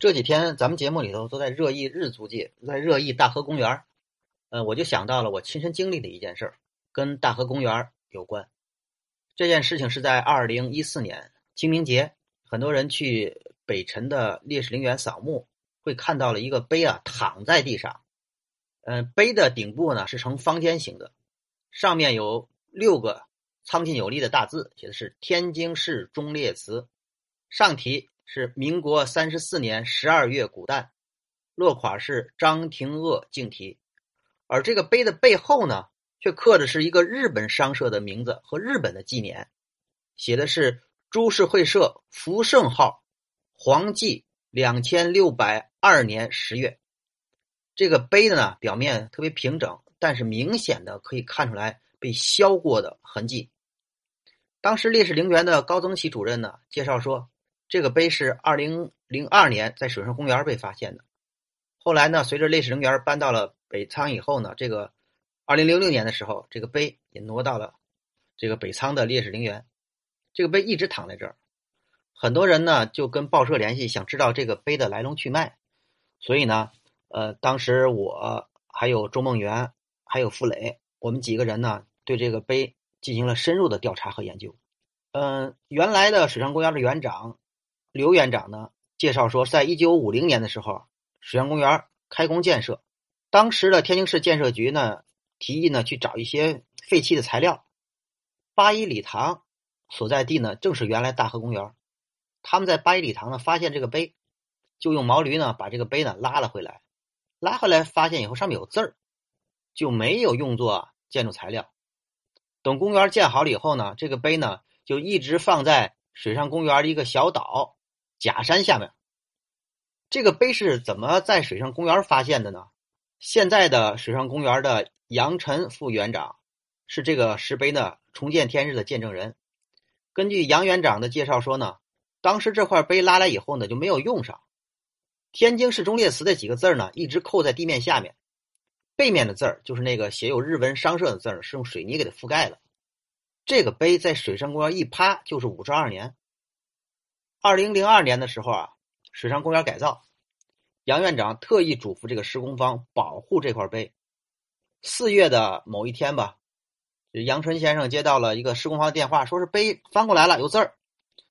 这几天咱们节目里头都在热议日租界，在热议大河公园呃，我就想到了我亲身经历的一件事儿，跟大河公园有关。这件事情是在二零一四年清明节，很多人去北辰的烈士陵园扫墓，会看到了一个碑啊，躺在地上。嗯，碑的顶部呢是呈方尖形的，上面有六个苍劲有力的大字，写的是“天津市忠烈祠”，上题。是民国三十四年十二月古诞，落款是张廷鄂敬题，而这个碑的背后呢，却刻的是一个日本商社的名字和日本的纪年，写的是株式会社福盛号，黄记两千六百二年十月。这个碑的呢，表面特别平整，但是明显的可以看出来被削过的痕迹。当时烈士陵园的高增喜主任呢介绍说。这个碑是二零零二年在水上公园被发现的，后来呢，随着烈士陵园搬到了北仓以后呢，这个二零零六年的时候，这个碑也挪到了这个北仓的烈士陵园。这个碑一直躺在这儿，很多人呢就跟报社联系，想知道这个碑的来龙去脉。所以呢，呃，当时我还有周梦圆，还有傅磊，我们几个人呢，对这个碑进行了深入的调查和研究。嗯，原来的水上公园的园长。刘园长呢介绍说，在一九五零年的时候，水上公园开工建设，当时的天津市建设局呢提议呢去找一些废弃的材料，八一礼堂所在地呢正是原来大河公园，他们在八一礼堂呢发现这个碑，就用毛驴呢把这个碑呢拉了回来，拉回来发现以后上面有字儿，就没有用作建筑材料。等公园建好了以后呢，这个碑呢就一直放在水上公园的一个小岛。假山下面，这个碑是怎么在水上公园发现的呢？现在的水上公园的杨晨副园长是这个石碑的重见天日的见证人。根据杨园长的介绍说呢，当时这块碑拉来以后呢就没有用上，天津市忠烈祠的几个字呢一直扣在地面下面，背面的字儿就是那个写有日文商社的字儿，是用水泥给它覆盖了。这个碑在水上公园一趴就是五十二年。二零零二年的时候啊，水上公园改造，杨院长特意嘱咐这个施工方保护这块碑。四月的某一天吧，这杨春先生接到了一个施工方的电话，说是碑翻过来了，有字儿。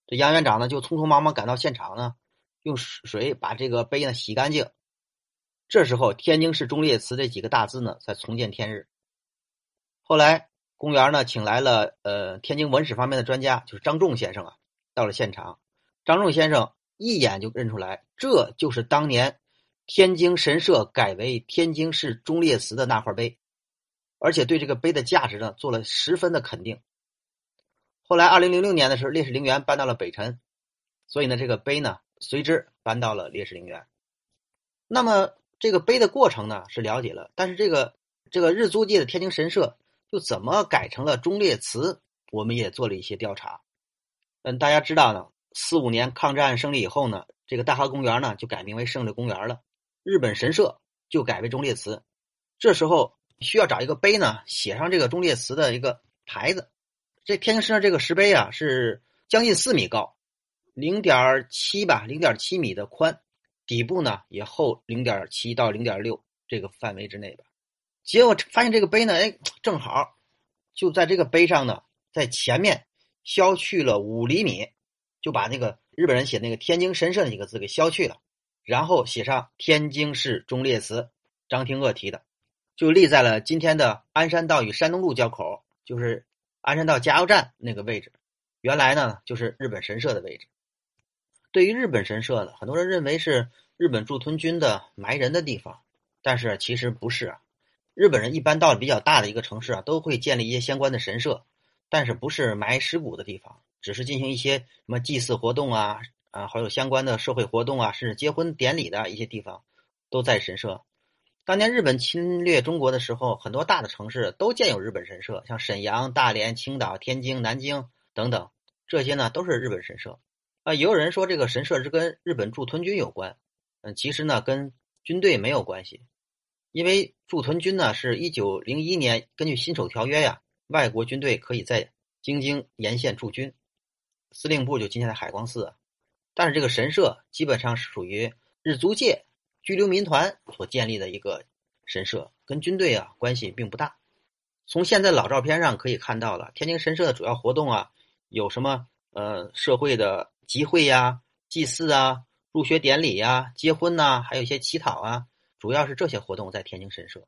这杨院长呢就匆匆忙忙赶到现场呢，用水把这个碑呢洗干净。这时候，天津市忠烈祠这几个大字呢才重见天日。后来，公园呢请来了呃天津文史方面的专家，就是张仲先生啊，到了现场。张仲先生一眼就认出来，这就是当年天津神社改为天津市忠烈祠的那块碑，而且对这个碑的价值呢做了十分的肯定。后来，二零零六年的时候，烈士陵园搬到了北辰，所以呢，这个碑呢随之搬到了烈士陵园。那么，这个碑的过程呢是了解了，但是这个这个日租界的天津神社又怎么改成了忠烈祠？我们也做了一些调查。嗯，大家知道呢。四五年抗战胜利以后呢，这个大河公园呢就改名为胜利公园了。日本神社就改为忠烈祠。这时候需要找一个碑呢，写上这个忠烈祠的一个牌子。这天津市这个石碑啊是将近四米高，零点七吧，零点七米的宽，底部呢也厚零点七到零点六这个范围之内吧。结果发现这个碑呢，哎，正好就在这个碑上呢，在前面削去了五厘米。就把那个日本人写那个天津神社那几个字给消去了，然后写上天津市忠烈祠，张廷鄂题的，就立在了今天的鞍山道与山东路交口，就是鞍山道加油站那个位置。原来呢，就是日本神社的位置。对于日本神社呢，很多人认为是日本驻屯军的埋人的地方，但是其实不是啊。日本人一般到了比较大的一个城市啊，都会建立一些相关的神社，但是不是埋尸骨的地方。只是进行一些什么祭祀活动啊啊，还有相关的社会活动啊，甚至结婚典礼的一些地方，都在神社。当年日本侵略中国的时候，很多大的城市都建有日本神社，像沈阳、大连、青岛、天津、南京等等，这些呢都是日本神社。啊，也有人说这个神社是跟日本驻屯军有关，嗯，其实呢跟军队没有关系，因为驻屯军呢是一九零一年根据辛丑条约呀，外国军队可以在京津沿线驻军。司令部就今天的海光寺，但是这个神社基本上是属于日租界居留民团所建立的一个神社，跟军队啊关系并不大。从现在老照片上可以看到了，天津神社的主要活动啊，有什么呃社会的集会呀、祭祀啊、入学典礼呀、结婚呐，还有一些乞讨啊，主要是这些活动在天津神社。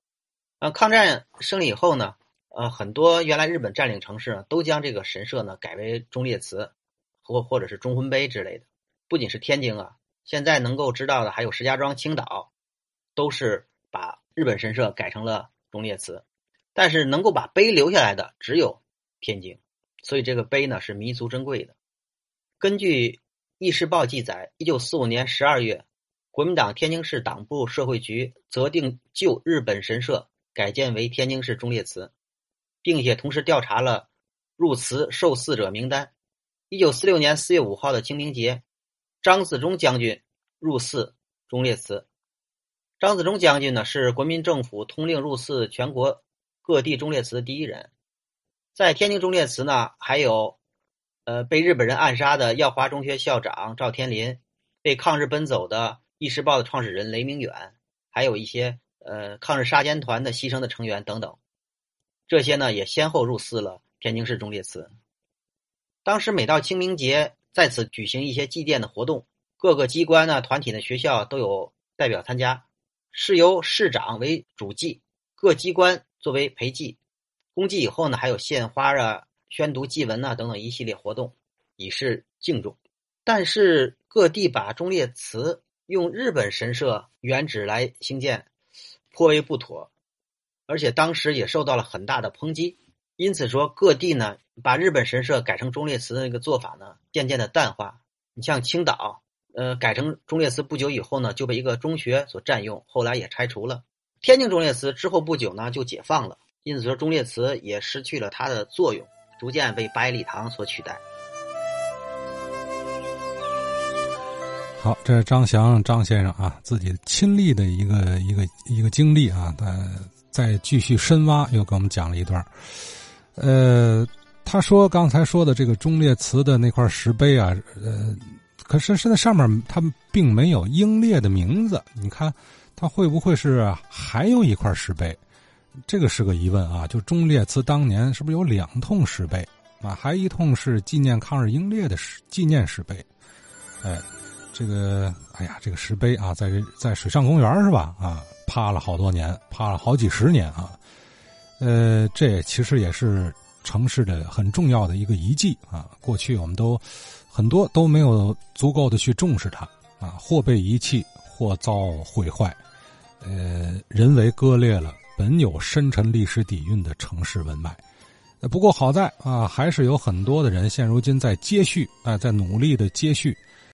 呃，抗战胜利以后呢，呃，很多原来日本占领城市呢都将这个神社呢改为忠烈祠，或或者是忠魂碑之类的。不仅是天津啊，现在能够知道的还有石家庄、青岛，都是把日本神社改成了忠烈祠。但是能够把碑留下来的只有天津，所以这个碑呢是弥足珍贵的。根据《议事报》记载，一九四五年十二月，国民党天津市党部社会局责定旧日本神社改建为天津市忠烈祠，并且同时调查了入祠受祀者名单。一九四六年四月五号的清明节，张自忠将军入祀忠烈祠。张自忠将军呢是国民政府通令入祀全国。各地忠烈祠的第一人，在天津忠烈祠呢，还有，呃，被日本人暗杀的耀华中学校长赵天林，被抗日奔走的《议事报》的创始人雷明远，还有一些呃抗日杀奸团的牺牲的成员等等，这些呢也先后入祀了天津市忠烈祠。当时每到清明节，在此举行一些祭奠的活动，各个机关呢、团体的学校都有代表参加，是由市长为主祭，各机关。作为陪祭，公祭以后呢，还有献花啊、宣读祭文啊等等一系列活动，以示敬重。但是各地把忠烈祠用日本神社原址来兴建，颇为不妥，而且当时也受到了很大的抨击。因此说，各地呢把日本神社改成忠烈祠的那个做法呢，渐渐的淡化。你像青岛，呃，改成忠烈祠不久以后呢，就被一个中学所占用，后来也拆除了。天津忠烈祠之后不久呢就解放了，因此说忠烈祠也失去了它的作用，逐渐被八一礼堂所取代。好，这是张翔张先生啊自己亲历的一个一个一个经历啊，他再继续深挖，又给我们讲了一段。呃，他说刚才说的这个忠烈祠的那块石碑啊，呃，可是是在上面它并没有英烈的名字，你看。他会不会是还有一块石碑？这个是个疑问啊！就忠烈祠当年是不是有两通石碑啊？还一通是纪念抗日英烈的石纪念石碑。哎，这个哎呀，这个石碑啊，在在水上公园是吧？啊，趴了好多年，趴了好几十年啊。呃，这其实也是城市的很重要的一个遗迹啊。过去我们都很多都没有足够的去重视它啊，或被遗弃，或遭毁坏。呃，人为割裂了本有深沉历史底蕴的城市文脉。不过好在啊，还是有很多的人现如今在接续啊，在努力的接续